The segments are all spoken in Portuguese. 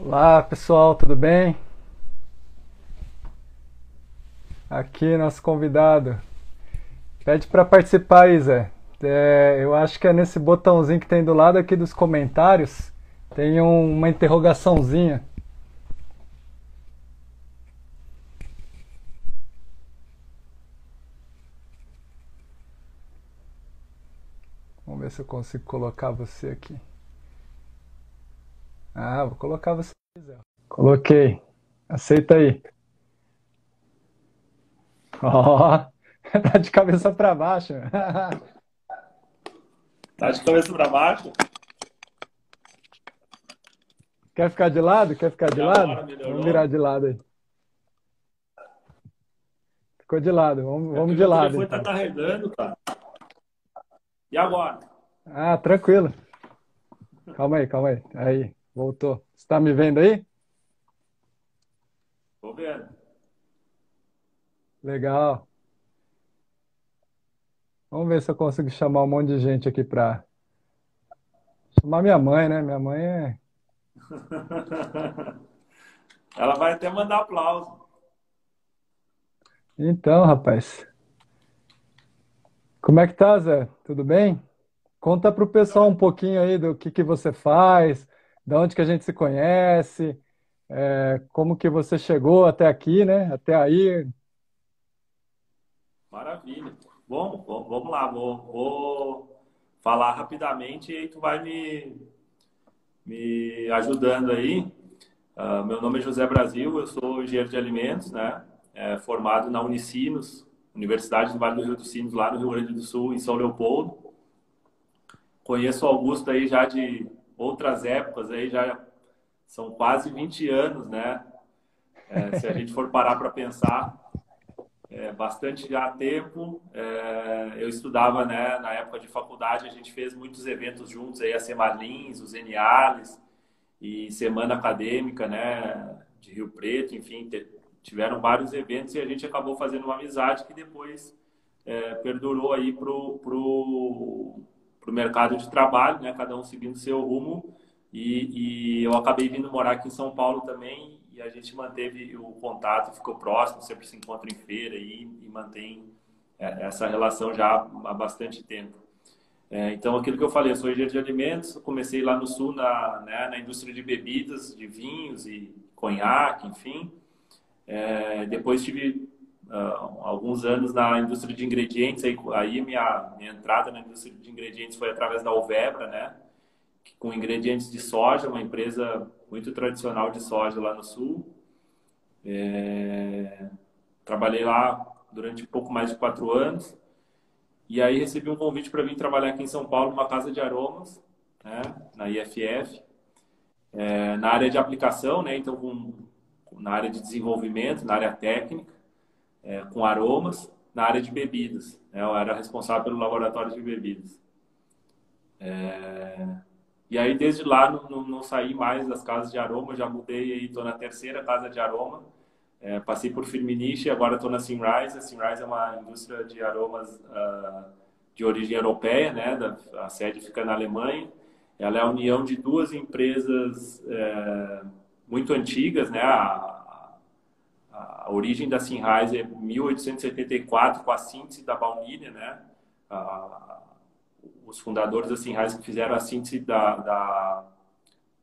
Olá pessoal, tudo bem? Aqui nosso convidado. Pede para participar aí, Zé. É, eu acho que é nesse botãozinho que tem do lado aqui dos comentários. Tem um, uma interrogaçãozinha. Vamos ver se eu consigo colocar você aqui. Ah, vou colocar você. Coloquei. Aceita aí. Ó, oh, tá de cabeça para baixo. Tá de cabeça para baixo? Quer ficar de lado? Quer ficar de lado? Vamos virar de lado aí. Ficou de lado, vamos, vamos de lado. O telefone então. tá carregando, cara. E agora? Ah, tranquilo. Calma aí, calma aí. Aí, voltou. Você tá me vendo aí? Tô vendo. Legal. Vamos ver se eu consigo chamar um monte de gente aqui para chamar minha mãe, né? Minha mãe é. Ela vai até mandar aplauso. Então, rapaz. Como é que tá, Zé? Tudo bem? Conta para o pessoal um pouquinho aí do que, que você faz, de onde que a gente se conhece, é, como que você chegou até aqui, né? Até aí. Maravilha. Bom, vamos lá, vou, vou falar rapidamente e tu vai me, me ajudando aí. Uh, meu nome é José Brasil, eu sou engenheiro de alimentos, né? É, formado na Unicinos, Universidade do Vale do Rio dos Sinos, lá no Rio Grande do Sul, em São Leopoldo. Conheço o Augusto aí já de outras épocas, aí já são quase 20 anos, né? É, se a gente for parar para pensar, é, bastante já há tempo. É, eu estudava né, na época de faculdade, a gente fez muitos eventos juntos, aí, a Semarlins, os Eniales e Semana Acadêmica né, de Rio Preto, enfim, tiveram vários eventos e a gente acabou fazendo uma amizade que depois é, perdurou aí pro, pro, pro mercado de trabalho, né, cada um seguindo seu rumo. E, e eu acabei vindo morar aqui em São Paulo também e a gente manteve o contato, ficou próximo, sempre se encontra em feira e, e mantém é, essa relação já há bastante tempo. É, então, aquilo que eu falei, eu sou engenheiro de alimentos, comecei lá no Sul na, né, na indústria de bebidas, de vinhos e conhaque, enfim. É, depois tive uh, alguns anos na indústria de ingredientes, aí, aí minha, minha entrada na indústria de ingredientes foi através da Alvebra, né? com ingredientes de soja, uma empresa muito tradicional de soja lá no sul. É... Trabalhei lá durante pouco mais de quatro anos. E aí recebi um convite para vir trabalhar aqui em São Paulo, numa casa de aromas, né, na IFF, é, na área de aplicação, né, então com, na área de desenvolvimento, na área técnica, é, com aromas, na área de bebidas. Né, eu era responsável pelo laboratório de bebidas. É, e aí, desde lá, não, não, não, saí mais das casas de aroma, já mudei aí, estou na terceira casa de aroma. É, passei por Firmenich e agora estou na Simrise. A Simrise é uma indústria de aromas uh, de origem europeia, né? Da, a sede fica na Alemanha. Ela é a união de duas empresas é, muito antigas, né? A, a, origem da Simrise é 1874, com a síntese da baunilha, né? A, os fundadores da que fizeram a síntese da, da,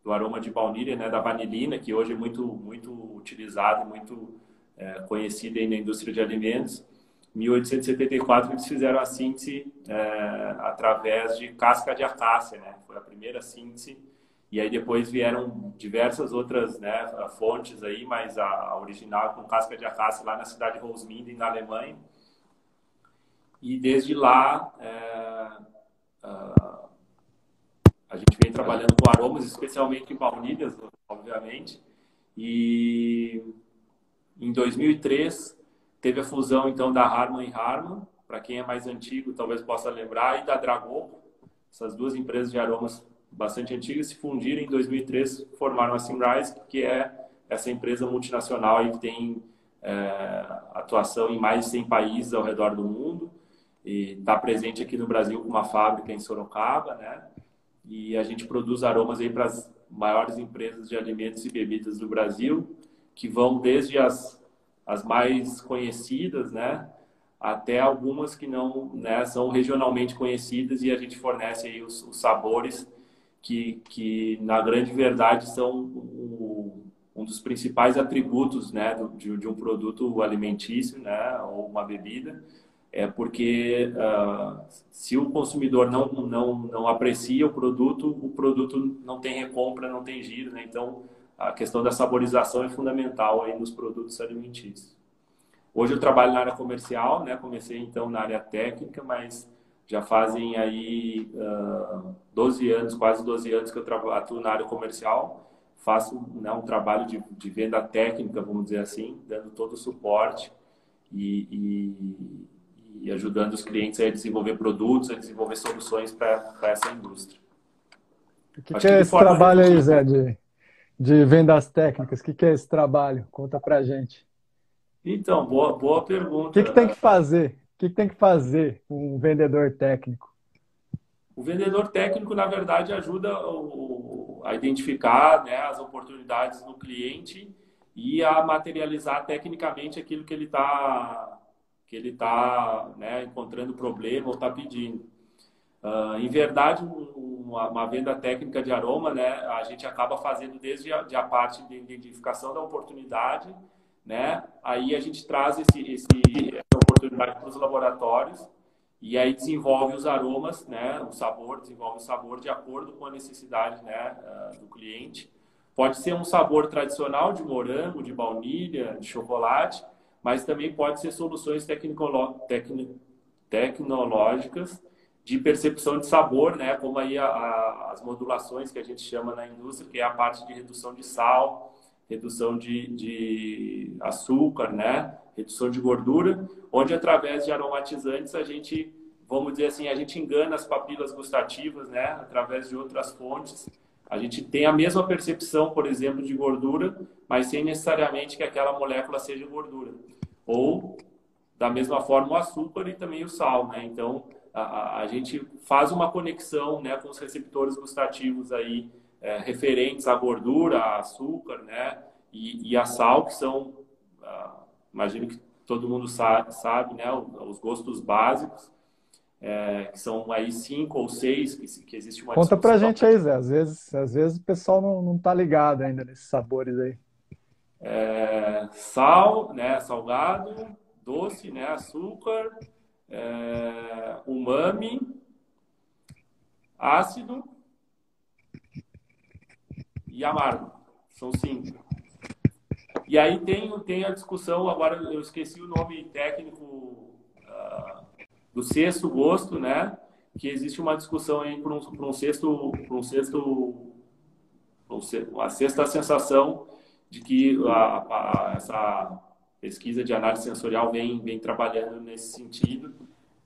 do aroma de baunilha, né, da vanilina, que hoje é muito, muito utilizado, muito é, conhecido aí na indústria de alimentos. Em 1874 eles fizeram a síntese é, através de casca de acácia, né? Foi a primeira síntese. E aí depois vieram diversas outras né, fontes aí, mas a, a original com casca de acácia lá na cidade de Rosminden, na Alemanha. E desde lá é, Uh, a gente vem trabalhando com aromas, especialmente baunilhas, obviamente. E em 2003 teve a fusão então da Harman e Harman, para quem é mais antigo talvez possa lembrar, e da Dragon. Essas duas empresas de aromas bastante antigas se fundiram em 2003, formaram a Simrise, que é essa empresa multinacional aí que tem é, atuação em mais de 100 países ao redor do mundo e está presente aqui no Brasil com uma fábrica em Sorocaba, né? E a gente produz aromas aí para as maiores empresas de alimentos e bebidas do Brasil, que vão desde as, as mais conhecidas, né, até algumas que não né, são regionalmente conhecidas e a gente fornece aí os, os sabores que, que, na grande verdade, são o, um dos principais atributos né, de, de, um produto alimentício né, ou uma bebida, é porque uh, se o consumidor não, não, não aprecia o produto, o produto não tem recompra, não tem giro. Né? Então, a questão da saborização é fundamental aí nos produtos alimentícios. Hoje eu trabalho na área comercial, né? comecei então na área técnica, mas já fazem aí uh, ah, 12 anos, quase 12 anos que eu atuo na área comercial. Faço né, um trabalho de, de, venda técnica, vamos dizer assim, dando todo o suporte e, e, e ajudando os clientes a desenvolver produtos, a desenvolver soluções para essa indústria. O que, que é esse trabalho aí, Zé, de, de vendas técnicas? O que, que é esse trabalho? Conta para gente. Então, boa, boa pergunta. O que, que tem que fazer? O que, tem que fazer um vendedor técnico? O vendedor técnico, na verdade, ajuda a identificar né, as oportunidades no cliente e a materializar tecnicamente aquilo que ele está que ele tá, né, encontrando problema ou está pedindo. Uh, em verdade, uma, uma, venda técnica de aroma, né, a gente acaba fazendo desde a, de a parte de identificação da oportunidade, né, aí a gente traz esse, esse, oportunidade para os laboratórios e aí desenvolve os aromas, né, o sabor, desenvolve o sabor de acordo com a necessidade né, uh, do cliente. Pode ser um sabor tradicional de morango, de baunilha, de chocolate, mas também pode ser soluções tecnológicas de percepção de sabor, né? como aí a, a, as modulações que a gente chama na indústria, que é a parte de redução de sal, redução de, de açúcar, né? Redução de gordura, onde através de aromatizantes a gente, vamos dizer assim, a gente engana as papilas gustativas, né? através de outras fontes, a gente tem a mesma percepção, por exemplo, de gordura, mas sem necessariamente que aquela molécula seja gordura. Ou, da mesma forma, o açúcar e também o sal, né? Então, a, a gente faz uma conexão né, com os receptores gustativos aí, é, referentes à gordura, a açúcar, né? E, e a sal, que são, ah, imagino que todo mundo sabe, sabe né? Os gostos básicos é, que são aí cinco ou seis, que, que existe uma Conta pra gente aí, Zé. Às vezes, às vezes o pessoal não, não tá ligado ainda nesses sabores aí. É, sal, né, salgado, doce, né, açúcar, é, umami, ácido e amargo. São cinco. E aí tem, tem a discussão, agora eu esqueci o nome técnico uh, do sexto gosto, né? Que existe uma discussão aí para um, um sexto, para um sexto, uma sexta sensação de que a, a, essa pesquisa de análise sensorial vem, vem trabalhando nesse sentido,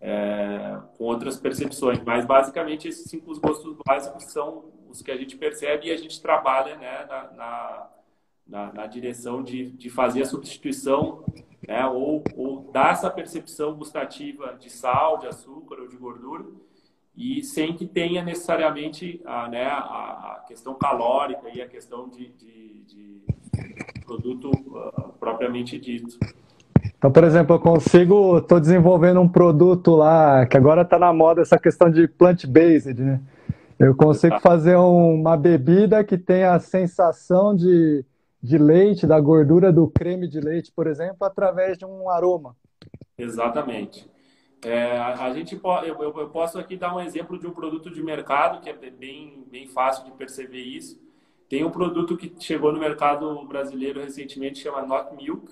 é, com outras percepções. Mas, basicamente, esses cinco gostos básicos são os que a gente percebe e a gente trabalha né, na, na, na, na direção de, de fazer a substituição né? ou, ou dar essa percepção gustativa de sal, de açúcar ou de gordura, e sem que tenha necessariamente a, né, a, a questão calórica e a questão de, de, de produto uh, propriamente dito. Então, por exemplo, eu consigo, estou desenvolvendo um produto lá, que agora está na moda essa questão de plant-based, né? Eu consigo fazer uma bebida que tenha a sensação de de leite, da gordura do creme de leite, por exemplo, através de um aroma. Exatamente. É, a gente eu, eu, posso aqui dar um exemplo de um produto de mercado que é bem, bem fácil de perceber isso. Tem um produto que chegou no mercado brasileiro recentemente, chama Not Milk,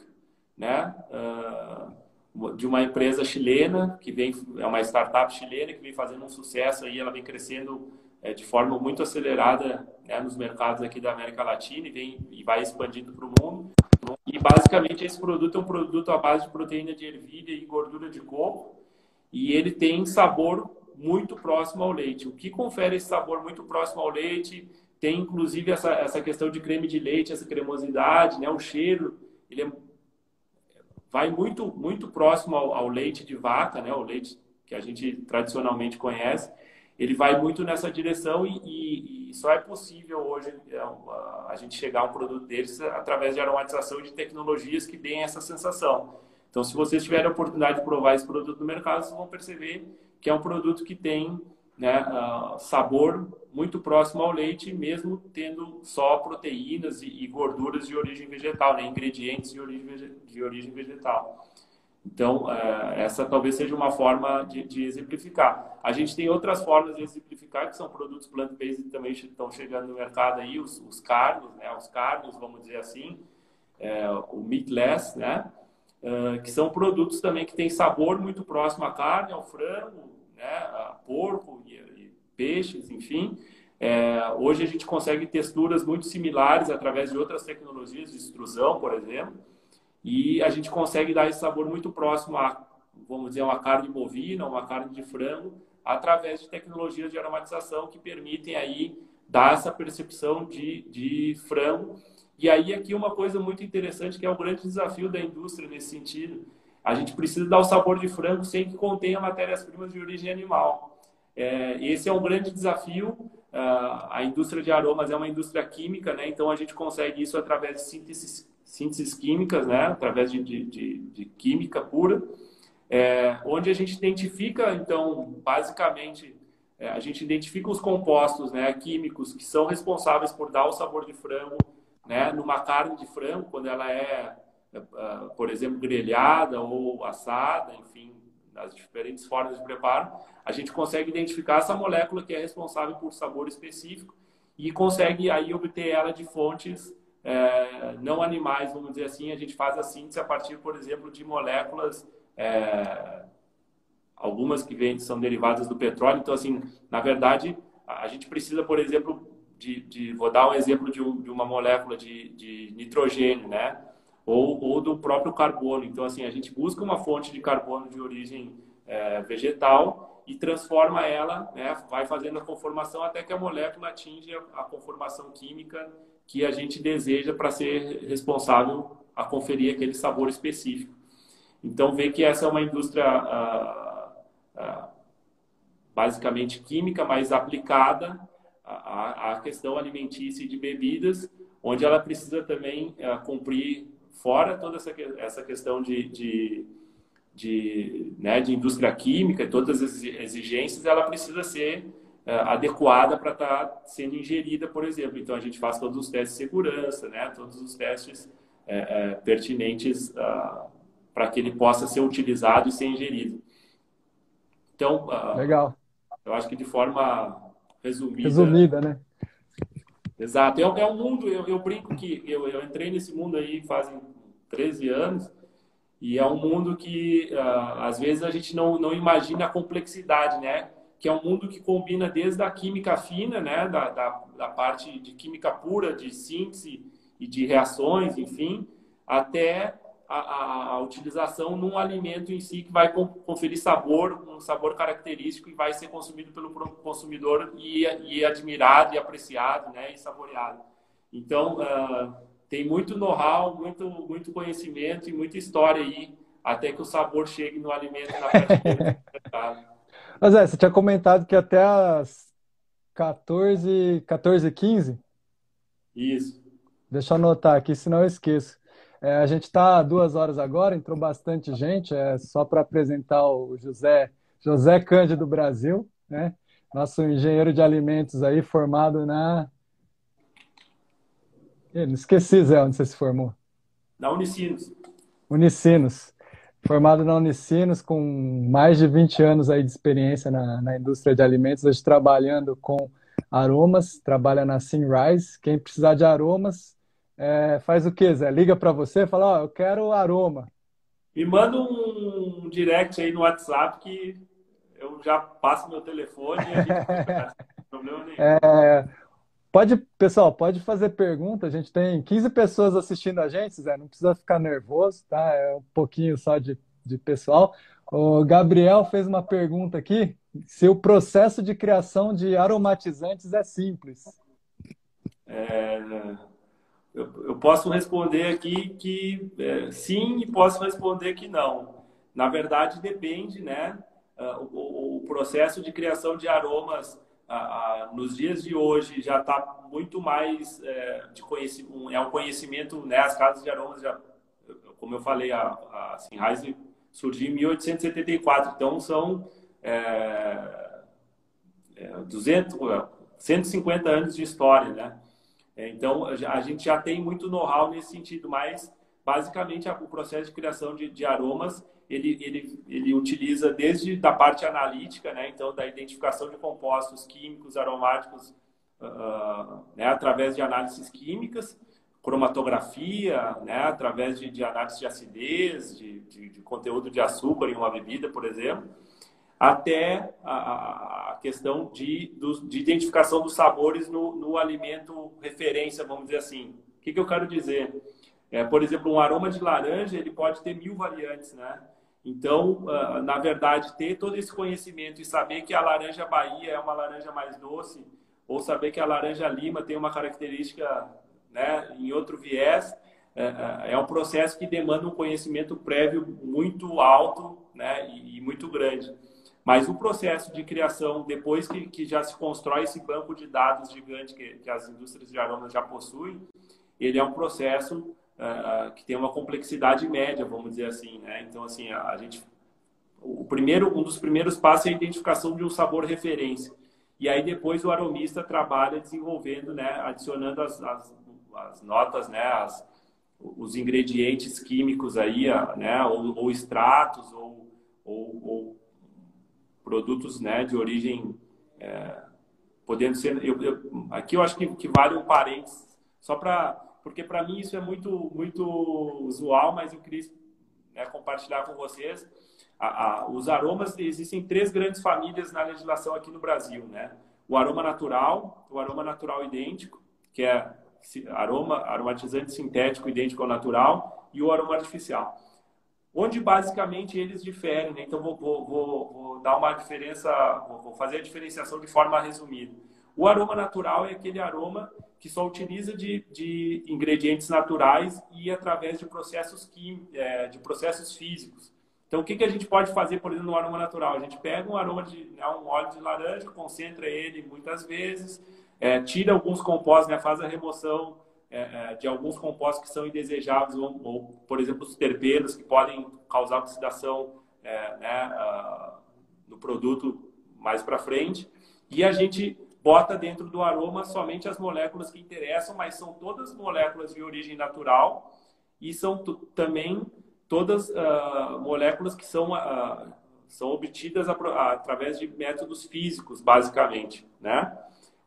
né? Uh, de uma empresa chilena que vem, é uma startup chilena que vem fazendo um sucesso aí, ela vem crescendo é, de forma muito acelerada né, nos mercados aqui da América Latina e, vem, e vai expandindo para o mundo. E basicamente esse produto é um produto à base de proteína de ervilha e gordura de coco e ele tem sabor muito próximo ao leite. O que confere esse sabor muito próximo ao leite tem inclusive essa, essa questão de creme de leite, essa cremosidade, né? o cheiro, ele é, vai muito, muito próximo ao, ao leite de vaca, né? o leite que a gente tradicionalmente conhece ele vai muito nessa direção e, e, e só é possível hoje é, a gente chegar a um produto deles através de aromatização de tecnologias que deem essa sensação. Então, se vocês tiverem a oportunidade de provar esse produto no mercado, vocês vão perceber que é um produto que tem né, uh, sabor muito próximo ao leite, mesmo tendo só proteínas e, e gorduras de origem vegetal, né, ingredientes de origem, de origem vegetal. Então, uh, essa talvez seja uma forma de, de, exemplificar. A gente tem outras formas de exemplificar, que são produtos plant-based que também estão chegando no mercado aí, os, os carnes, né, os carnes, vamos dizer assim, é, o meatless, né, uh, que são produtos também que têm sabor muito próximo à carne, ao frango, né, a porco e, e peixes, enfim. É, hoje a gente consegue texturas muito similares através de outras tecnologias de extrusão, por exemplo, e a gente consegue dar esse sabor muito próximo a, vamos dizer, uma carne bovina, uma carne de frango, através de tecnologias de aromatização que permitem aí dar essa percepção de, de frango. E aí aqui uma coisa muito interessante que é o grande desafio da indústria nesse sentido, a gente precisa dar o sabor de frango sem que contenha matérias-primas de origem animal. É, esse é um grande desafio. Uh, a indústria de aromas é uma indústria química, né? então a gente consegue isso através de sínteses, sínteses químicas, né? através de, de, de, química pura, é, onde a gente identifica, então, basicamente, é, a gente identifica os compostos né, químicos que são responsáveis por dar o sabor de frango né, numa carne de frango, quando ela é é, é, por exemplo, grelhada ou assada, enfim, nas diferentes formas de preparo, a gente consegue identificar essa molécula que é responsável por sabor específico e consegue aí obter ela de fontes é, não animais, vamos dizer assim. A gente faz a síntese a partir, por exemplo, de moléculas, é, algumas que vêm, são derivadas do petróleo. Então, assim, na verdade, a gente precisa, por exemplo, de, de vou dar um exemplo de, um, de uma molécula de, de nitrogênio, né? ou, ou do próprio carbono. Então, assim, a gente busca uma fonte de carbono de origem é, vegetal e transforma ela, né, vai fazendo a conformação até que a molécula atinge a conformação química que a gente deseja para ser responsável a conferir aquele sabor específico. Então, vê que essa é uma indústria ah, ah, basicamente química, mas aplicada à, à, questão alimentícia e de bebidas, onde ela precisa também ah, cumprir fora toda essa, essa questão de, de, de, né, de indústria química e todas as exigências, ela precisa ser é, adequada para estar tá sendo ingerida, por exemplo. Então, a gente faz todos os testes de segurança, né, todos os testes é, é, pertinentes uh, para que ele possa ser utilizado e ser ingerido. Então, uh, Legal. eu acho que de forma resumida. Resumida, né? Exato. É, é um mundo, eu, eu brinco que eu, eu, entrei nesse mundo aí fazem 13 anos e é um mundo que uh, às vezes a gente não, não imagina a complexidade, né? Que é um mundo que combina desde a química fina, né? Da, da, da parte de química pura, de síntese e de reações, enfim, até a, a, utilização num alimento em si que vai conferir sabor, um sabor característico e vai ser consumido pelo consumidor e, e admirado e apreciado, né, e saboreado. Então, uh, tem muito know-how, muito, muito conhecimento e muita história aí até que o sabor chegue no alimento na prateleira. Mas é, você tinha comentado que até as 14, 14 15? Isso. Deixa eu anotar aqui, senão eu esqueço. É, a gente está duas horas agora, entrou bastante gente, é só para apresentar o José, José Cândido Brasil, né? Nosso engenheiro de alimentos aí, formado na. Eu esqueci, Zé, onde você se formou. Na Unicinos. Unicinos. Formado na Unicinos, com mais de 20 anos aí de experiência na, na indústria de alimentos, hoje trabalhando com aromas, trabalha na Sinrise. Quem precisar de aromas, é, faz o que, Zé? Liga para você e fala, ó, oh, eu quero aroma. Me manda um direct aí no WhatsApp que eu já passo meu telefone e a gente problema nenhum. É, pode, pessoal, pode fazer pergunta. A gente tem 15 pessoas assistindo a gente, Zé. Não precisa ficar nervoso, tá? É um pouquinho só de, de pessoal. O Gabriel fez uma pergunta aqui: se o processo de criação de aromatizantes é simples. É, eu, eu posso responder aqui que é, sim e posso responder que não. Na verdade, depende, né? uh, o, o, processo de criação de aromas uh, nos dias de hoje já está muito mais é, de conhecimento, é um conhecimento, né? As casas de aromas já, como eu falei, a, a surgiu em 1874, então são é, é, 200, 150 anos de história, né? Então, a gente já tem muito know-how nesse sentido, mas basicamente o processo de criação de, de, aromas ele, ele, ele utiliza desde da parte analítica, né? Então, da identificação de compostos químicos aromáticos uh, né? através de análises químicas, cromatografia, né? através de, de análise de acidez, de, de, de conteúdo de açúcar em uma bebida, por exemplo até a, a questão de, do, de identificação dos sabores no, no, alimento referência, vamos dizer assim. O que, que eu quero dizer? É, por exemplo, um aroma de laranja ele pode ter mil variantes, né? Então, uh, na verdade, ter todo esse conhecimento e saber que a laranja Bahia é uma laranja mais doce, ou saber que a laranja Lima tem uma característica né, em outro viés, é, é um processo que demanda um conhecimento prévio muito alto né, e, e muito grande. Mas o processo de criação, depois que, que já se constrói esse banco de dados gigante que, que as indústrias de aromas já possuem, ele é um processo uh, que tem uma complexidade média, vamos dizer assim. Né? Então, assim, a, a, gente, o primeiro, um dos primeiros passos é a identificação de um sabor referência. E aí depois o aromista trabalha desenvolvendo, né, adicionando as, as, as notas, né, as, os ingredientes químicos aí, né, ou, ou extratos, ou, ou, ou produtos né, de origem é, podendo ser. Eu, eu, aqui eu acho que, que vale um parênteses, só para. Porque para mim isso é muito, muito usual, mas eu queria né, compartilhar com vocês. A, a, os aromas, existem três grandes famílias na legislação aqui no Brasil. Né? O aroma natural, o aroma natural idêntico, que é aroma, aromatizante sintético idêntico ao natural, e o aroma artificial onde basicamente eles diferem. Né? Então, vou, vou, vou, vou, dar uma diferença, vou fazer a diferenciação de forma resumida. O aroma natural é aquele aroma que só utiliza de, de ingredientes naturais e através de processos, quim, é, de processos físicos. Então, o que, que a gente pode fazer, por exemplo, no aroma natural? A gente pega um aroma de né, um óleo de laranja, concentra ele muitas vezes, é, tira alguns compostos, né, faz a remoção é, é, de alguns compostos que são indesejáveis, ou, ou, por exemplo, os terpenos, que podem causar oxidação é, né, uh, no produto mais para frente. E a gente bota dentro do aroma somente as moléculas que interessam, mas são todas moléculas de origem natural e são também todas uh, moléculas que são, uh, são obtidas através de métodos físicos, basicamente, né?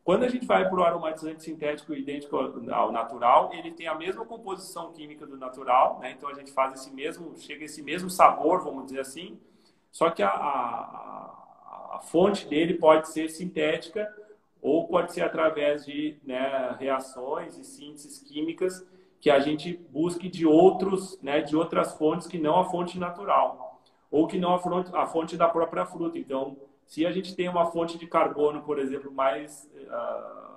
Quando a gente vai para o aromatizante sintético idêntico ao natural, ele tem a mesma composição química do natural, né? então a gente faz esse mesmo, chega esse mesmo sabor, vamos dizer assim, só que a, a, a fonte dele pode ser sintética ou pode ser através de né, reações e sínteses químicas que a gente busque de outros, né, de outras fontes que não a fonte natural ou que não a fonte, a fonte da própria fruta. Então, se a gente tem uma fonte de carbono, por exemplo, mais uh,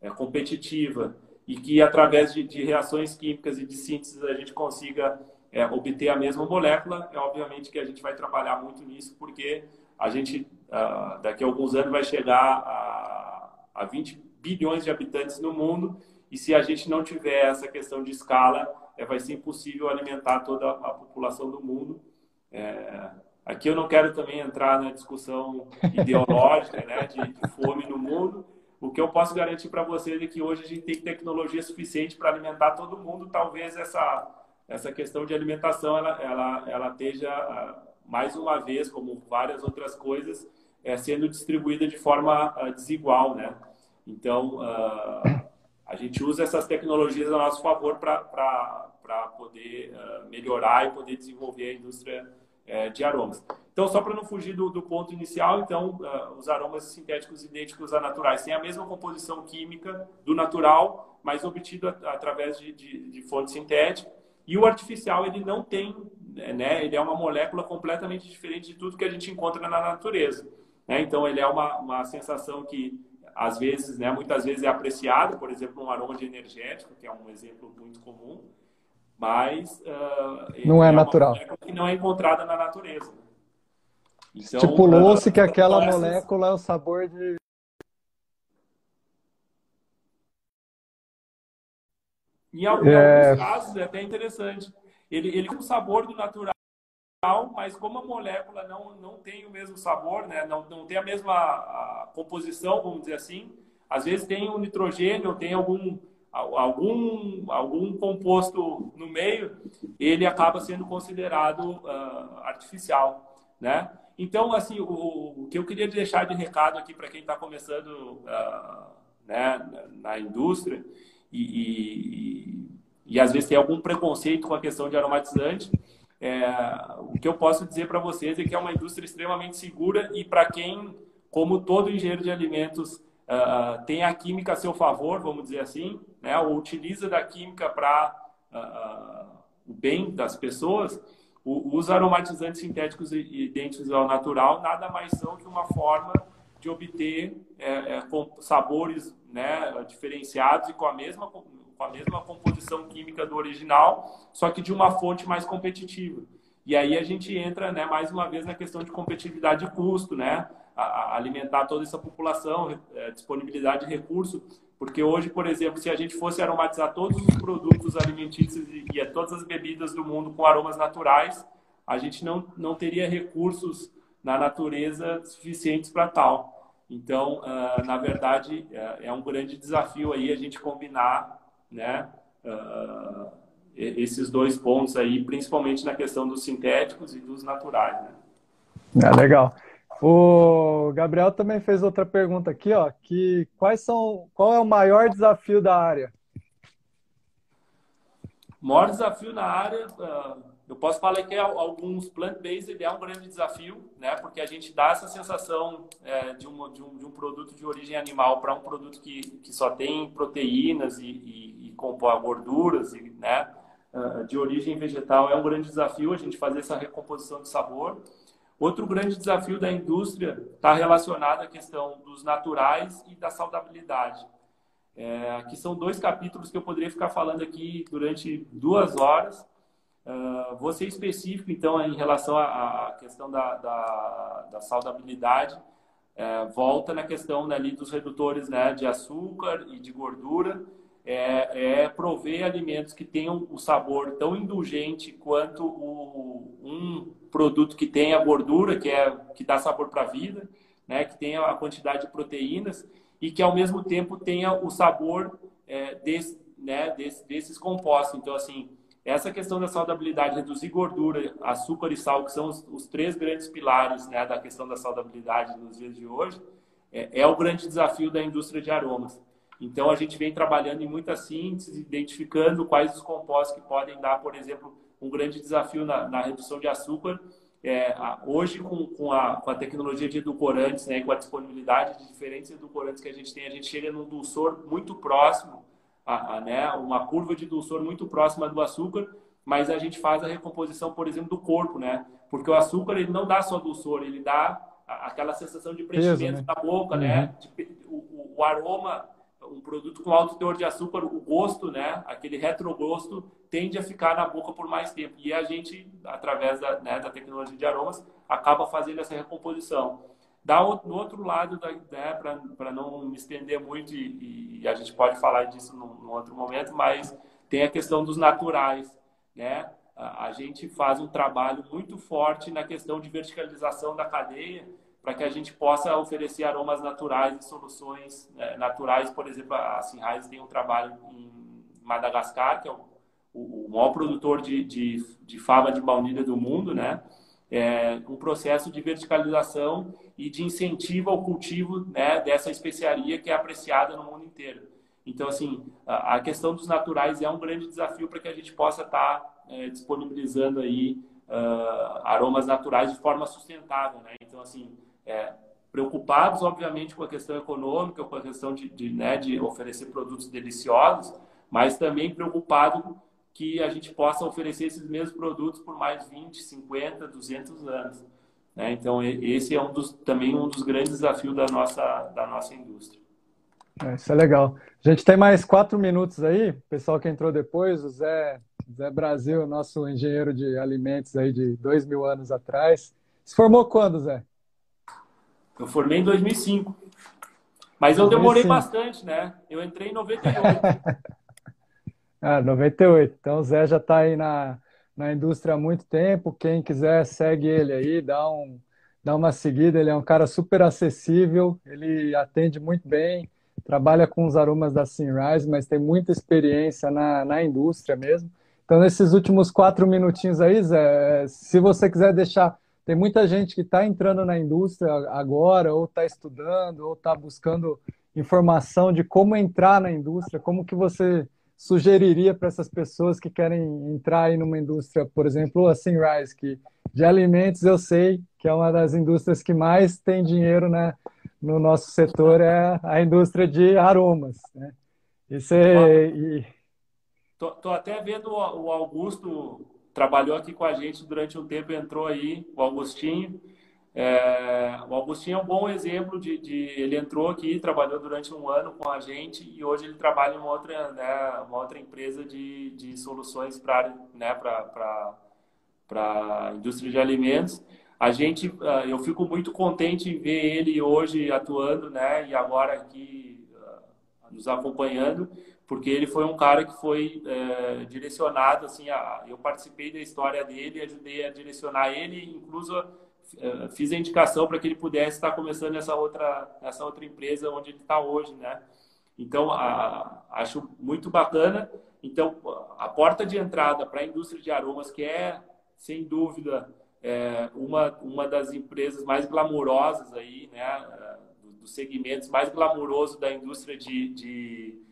é, competitiva e que através de, de, reações químicas e de síntese a gente consiga é, obter a mesma molécula, é obviamente que a gente vai trabalhar muito nisso, porque a gente uh, daqui a alguns anos vai chegar a, a 20 bilhões de habitantes no mundo e se a gente não tiver essa questão de escala, é, vai ser impossível alimentar toda a população do mundo. É, Aqui eu não quero também entrar na discussão ideológica, né, de, de fome no mundo. O que eu posso garantir para vocês é que hoje a gente tem tecnologia suficiente para alimentar todo mundo. Talvez essa essa questão de alimentação ela ela ela esteja ah, mais uma vez, como várias outras coisas, é, sendo distribuída de forma uh, desigual, né? Então uh, a gente usa essas tecnologias a nosso favor para poder uh, melhorar e poder desenvolver a indústria é, de aromas. Então, só para não fugir do, do, ponto inicial, então, uh, os aromas sintéticos idênticos a naturais têm a mesma composição química do natural, mas obtido através de, de, de, fonte sintética. E o artificial, ele não tem, né, ele é uma molécula completamente diferente de tudo que a gente encontra na natureza. Né? Então, ele é uma, uma sensação que, às vezes, né, muitas vezes é apreciado, por exemplo, um aroma de energético, que é um exemplo muito comum, mas uh, não é, é natural. que não é encontrada na natureza. Então, Estipulou-se uh, que aquela molécula é o sabor de. Em alguns é... casos é até interessante. Ele, ele tem o sabor do natural, mas como a molécula não, não tem o mesmo sabor, né? não, não tem a mesma a composição, vamos dizer assim, às vezes tem um nitrogênio, tem algum, algum, algum composto no meio, ele acaba sendo considerado uh, artificial, né? Então, assim, o, o, que eu queria deixar de recado aqui para quem está começando uh, né, na indústria e, e, e, às vezes tem algum preconceito com a questão de aromatizante, é, o que eu posso dizer para vocês é que é uma indústria extremamente segura e para quem, como todo engenheiro de alimentos, uh, tem a química a seu favor, vamos dizer assim, né, ou utiliza da química para uh, o bem das pessoas, os aromatizantes sintéticos idênticos ao natural nada mais são que uma forma de obter é, é, sabores né, diferenciados e com a, mesma, com a mesma composição química do original, só que de uma fonte mais competitiva. E aí a gente entra, né, mais uma vez, na questão de competitividade de custo, né? A, a alimentar toda essa população, é, disponibilidade de recurso, porque hoje, por exemplo, se a gente fosse aromatizar todos os produtos alimentícios e, e todas as bebidas do mundo com aromas naturais, a gente não, não teria recursos na natureza suficientes para tal. Então, uh, na verdade, uh, é um grande desafio aí a gente combinar né, uh, esses dois pontos aí, principalmente na questão dos sintéticos e dos naturais. Né? É, legal. O Gabriel também fez outra pergunta aqui, ó, que quais são, qual é o maior desafio da área? O maior desafio na área, uh, eu posso falar que é alguns plant-based é um grande desafio, né? Porque a gente dá essa sensação é, de, uma, de, um, de um produto de origem animal para um produto que, que só tem proteínas e, e, e compõe gorduras, e, né? Uh, de origem vegetal é um grande desafio a gente fazer essa recomposição de sabor. Outro grande desafio da indústria está relacionado à questão dos naturais e da saudabilidade. É, aqui são dois capítulos que eu poderia ficar falando aqui durante duas horas. Vou ser específico, então, em relação à, questão da, da, da saudabilidade. É, volta na questão ali dos redutores né, de açúcar e de gordura. É, é prover alimentos que tenham o sabor tão indulgente quanto o, um produto que tenha gordura, que é que dá sabor para a vida, né, que tenha a quantidade de proteínas e que ao mesmo tempo tenha o sabor é, desse, né, desse, desses compostos. Então, assim, essa questão da saudabilidade, reduzir gordura, açúcar e sal, que são os, os três grandes pilares né, da questão da saudabilidade nos dias de hoje, é, é o grande desafio da indústria de aromas. Então, a gente vem trabalhando em muita síntese, identificando quais os compostos que podem dar, por exemplo, um grande desafio na, na redução de açúcar. É, hoje, com, com, a, com a tecnologia de edulcorantes, né, com a disponibilidade de diferentes edulcorantes que a gente tem, a gente chega num dulçor muito próximo, a, a, né, uma curva de dulçor muito próxima do açúcar, mas a gente faz a recomposição, por exemplo, do corpo, né? Porque o açúcar ele não dá só dulçor, ele dá aquela sensação de preenchimento né? da boca, né? uhum. né? o, o, o aroma um produto com alto teor de açúcar, o gosto, né, aquele retrogosto, tende a ficar na boca por mais tempo. E a gente, através da, né, da tecnologia de aromas, acaba fazendo essa recomposição. Da, no outro lado, né, para não me estender muito, e, e, a gente pode falar disso num, num, outro momento, mas tem a questão dos naturais. Né? A, a gente faz um trabalho muito forte na questão de verticalização da cadeia, para que a gente possa oferecer aromas naturais e soluções é, naturais. Por exemplo, a Sinhais tem um trabalho em Madagascar, que é o, o maior produtor de, de, de fava de baunilha do mundo, né? É um processo de verticalização e de incentivo ao cultivo né, dessa especiaria que é apreciada no mundo inteiro. Então, assim, a, a questão dos naturais é um grande desafio para que a gente possa estar tá, é, disponibilizando aí uh, aromas naturais de forma sustentável, né? Então, assim, é, preocupados, obviamente, com a questão econômica, com a questão de, de, né, de oferecer produtos deliciosos, mas também preocupado que a gente possa oferecer esses mesmos produtos por mais 20, 50, 200 anos. Né? Então, esse é um dos, também um dos grandes desafios da nossa, da nossa indústria. É, isso é legal. A gente tem mais quatro minutos aí. O pessoal que entrou depois, o Zé, Zé Brasil, nosso engenheiro de alimentos aí de dois mil anos atrás, Se formou quando, Zé? Eu formei em 2005. Mas eu demorei 2005. bastante, né? Eu entrei em 98. ah, 98. Então o Zé já está aí na, na indústria há muito tempo. Quem quiser, segue ele aí, dá, um, dá uma seguida. Ele é um cara super acessível, ele atende muito bem, trabalha com os aromas da Sunrise, mas tem muita experiência na, na indústria mesmo. Então, nesses últimos quatro minutinhos aí, Zé, se você quiser deixar. Tem muita gente que está entrando na indústria agora, ou está estudando, ou está buscando informação de como entrar na indústria, como que você sugeriria para essas pessoas que querem entrar aí numa indústria, por exemplo, a Sunrise, que de alimentos eu sei que é uma das indústrias que mais tem dinheiro né, no nosso setor, é a indústria de aromas. Né? Isso é, e, Tô, tô até vendo o Augusto trabalhou aqui com a gente durante um tempo, entrou aí, o Augustinho. É, o Augustinho é um bom exemplo de, de, Ele entrou aqui, trabalhou durante um ano com a gente e hoje ele trabalha em uma outra, né, uma outra empresa de, de soluções para né, a indústria de alimentos. A gente, ah, eu fico muito contente em ver ele hoje atuando, né, e agora aqui ah, nos acompanhando, porque ele foi um cara que foi é, direcionado, assim, a, eu participei da história dele, ajudei a direcionar ele, incluso fiz a indicação para que ele pudesse estar começando essa outra, essa outra empresa onde ele está hoje, né? Então, a, acho muito bacana. Então, a porta de entrada para a indústria de aromas, que é, sem dúvida, é, uma, uma das empresas mais glamurosas aí, né? Dos segmentos mais glamourosos da indústria de, de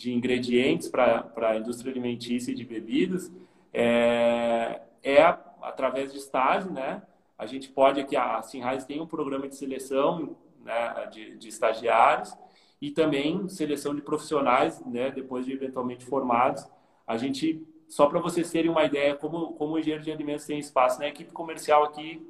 de ingredientes para a indústria alimentícia e de bebidas é, é através de estágio, né? A gente pode aqui, a Sinrais tem um programa de seleção né, de, de estagiários e também seleção de profissionais, né, depois de eventualmente formados. A gente, só para vocês terem uma ideia, como, como o engenheiro de alimentos tem espaço, na né? equipe comercial aqui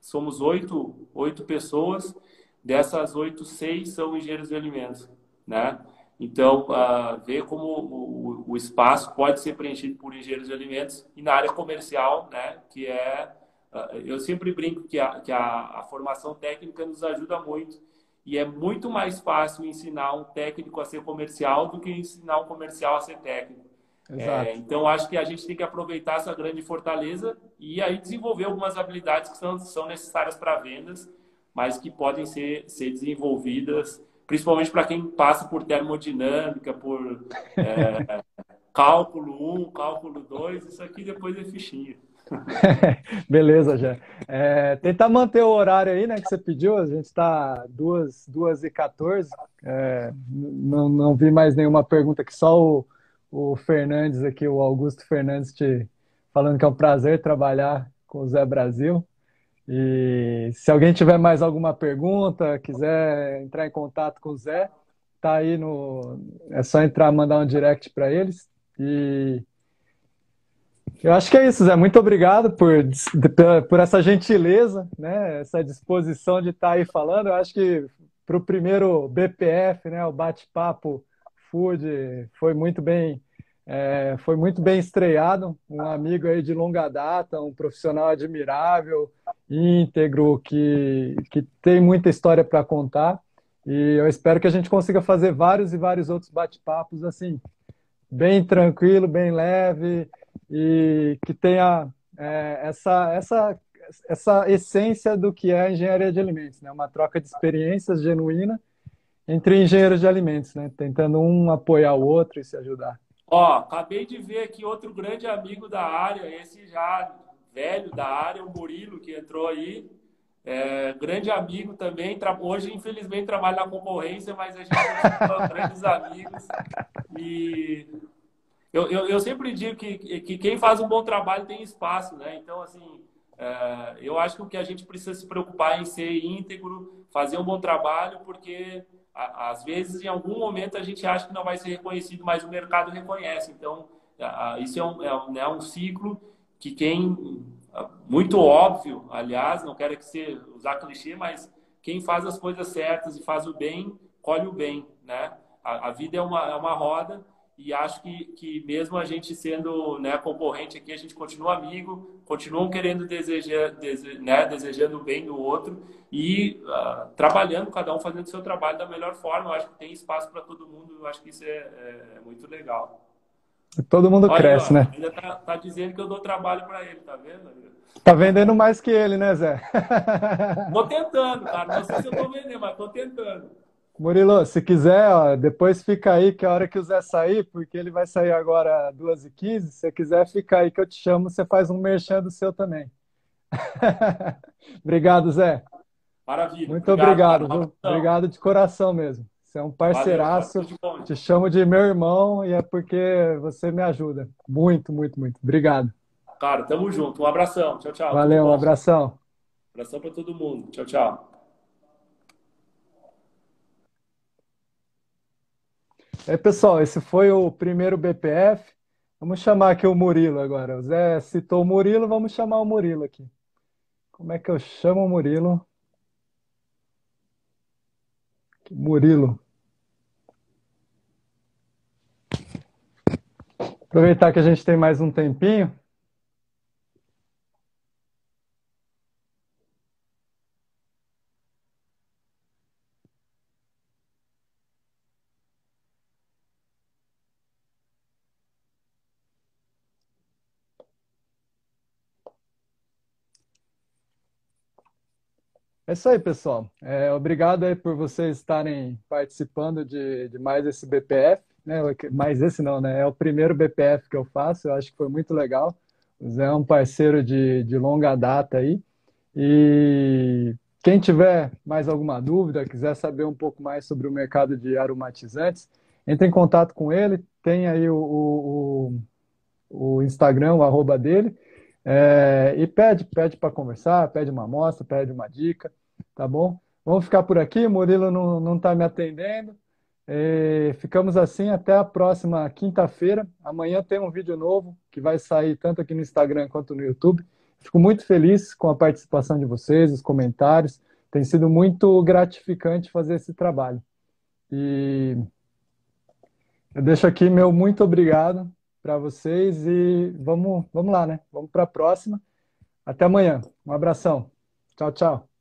somos oito, oito pessoas, dessas oito, seis são engenheiros de alimentos, né? Então, uh, ver como o, o, espaço pode ser preenchido por engenheiros de alimentos e na área comercial, né, que é, eu sempre brinco que, a, que a, a, formação técnica nos ajuda muito e é muito mais fácil ensinar um técnico a ser comercial do que ensinar um comercial a ser técnico. É, então, acho que a gente tem que aproveitar essa grande fortaleza e aí desenvolver algumas habilidades que são, são necessárias para vendas, mas que podem ser, ser desenvolvidas principalmente para quem passa por termodinâmica, por é, cálculo 1, cálculo 2, isso aqui depois é fichinha. Beleza, já. É, tentar manter o horário aí, né, que você pediu. A gente está 2, 2 e 14. É, não, não vi mais nenhuma pergunta que só o, o Fernandes aqui, o Augusto Fernandes, te falando que é um prazer trabalhar com o Zé Brasil. E se alguém tiver mais alguma pergunta, quiser entrar em contato com o Zé, tá aí no. É só entrar, mandar um direct para eles. E eu acho que é isso, Zé. Muito obrigado por, por essa gentileza, né? Essa disposição de estar tá aí falando. Eu acho que para o primeiro BPF, né? O bate-papo Food foi muito bem é, foi muito bem estreado, um amigo aí de longa data, um profissional admirável, íntegro, que, que tem muita história para contar. E eu espero que a gente consiga fazer vários e vários outros bate-papos assim, bem tranquilo, bem leve e que tenha é, essa, essa, essa essência do que é a engenharia de alimentos, né? Uma troca de experiências genuína entre engenheiros de alimentos, né? Tentando um apoiar o outro e se ajudar. Ó, acabei de ver aqui outro grande amigo da área, esse já velho da área, o Murilo, que entrou aí. É, grande amigo também. Hoje, infelizmente, trabalha na concorrência, mas a gente é grandes amigos. E eu, eu, eu, sempre digo que, que quem faz um bom trabalho tem espaço, né? Então, assim, é, eu acho que o que a gente precisa se preocupar em ser íntegro, fazer um bom trabalho, porque às vezes, em algum momento, a gente acha que não vai ser reconhecido, mas o mercado reconhece. Então, isso é um, é um, é um ciclo que quem, muito óbvio, aliás, não quero que você usar clichê, mas quem faz as coisas certas e faz o bem, colhe o bem, né? A, a vida é uma, é uma roda e acho que, que mesmo a gente sendo né, concorrente aqui, a gente continua amigo, continuam querendo desejar, dese, né, desejando o bem do outro e uh, trabalhando, cada um fazendo o seu trabalho da melhor forma. Eu acho que tem espaço para todo mundo, eu acho que isso é, é, muito legal. Todo mundo Olha, cresce, ó, né? Ainda tá, tá, dizendo que eu dou trabalho para ele, tá vendo? Tá vendendo mais que ele, né, Zé? Tô tentando, cara. Não sei se eu tô vendendo, mas tô tentando. Murilo, se quiser, ó, depois fica aí que a hora que o Zé sair, porque ele vai sair agora às 2h15, se você quiser ficar aí que eu te chamo, você faz um merchan do seu também. obrigado, Zé. Maravilha. Muito obrigado, obrigado, obrigado de coração mesmo. Você é um parceiraço. Valeu, te chamo de meu irmão e é porque você me ajuda. Muito, muito, muito. Obrigado. Cara, tamo junto. Um abração. Tchau, tchau. Valeu, um abração. Abração para todo mundo. Tchau, tchau. É, pessoal, esse foi o primeiro BPF. Vamos chamar aqui o Murilo agora. O Zé citou o Murilo, vamos chamar o Murilo aqui. Como é que eu chamo o Murilo? Murilo. Aproveitar que a gente tem mais um tempinho. É isso aí, pessoal. É, obrigado aí por vocês estarem participando de, de mais esse BPF. Né? Mais esse não, né? É o primeiro BPF que eu faço, eu acho que foi muito legal. O Zé é um parceiro de, de longa data aí. E quem tiver mais alguma dúvida, quiser saber um pouco mais sobre o mercado de aromatizantes, entre em contato com ele, tem aí o, o, o Instagram, o arroba dele. É, e pede, pede para conversar, pede uma amostra, pede uma dica, tá bom? Vamos ficar por aqui, Murilo não está me atendendo. É, ficamos assim até a próxima quinta-feira. Amanhã tem um vídeo novo que vai sair tanto aqui no Instagram quanto no YouTube. Fico muito feliz com a participação de vocês, os comentários. Tem sido muito gratificante fazer esse trabalho. E eu deixo aqui meu muito obrigado para vocês e vamos, vamos lá, né? Vamos para a próxima. Até amanhã. Um abração. Tchau, tchau.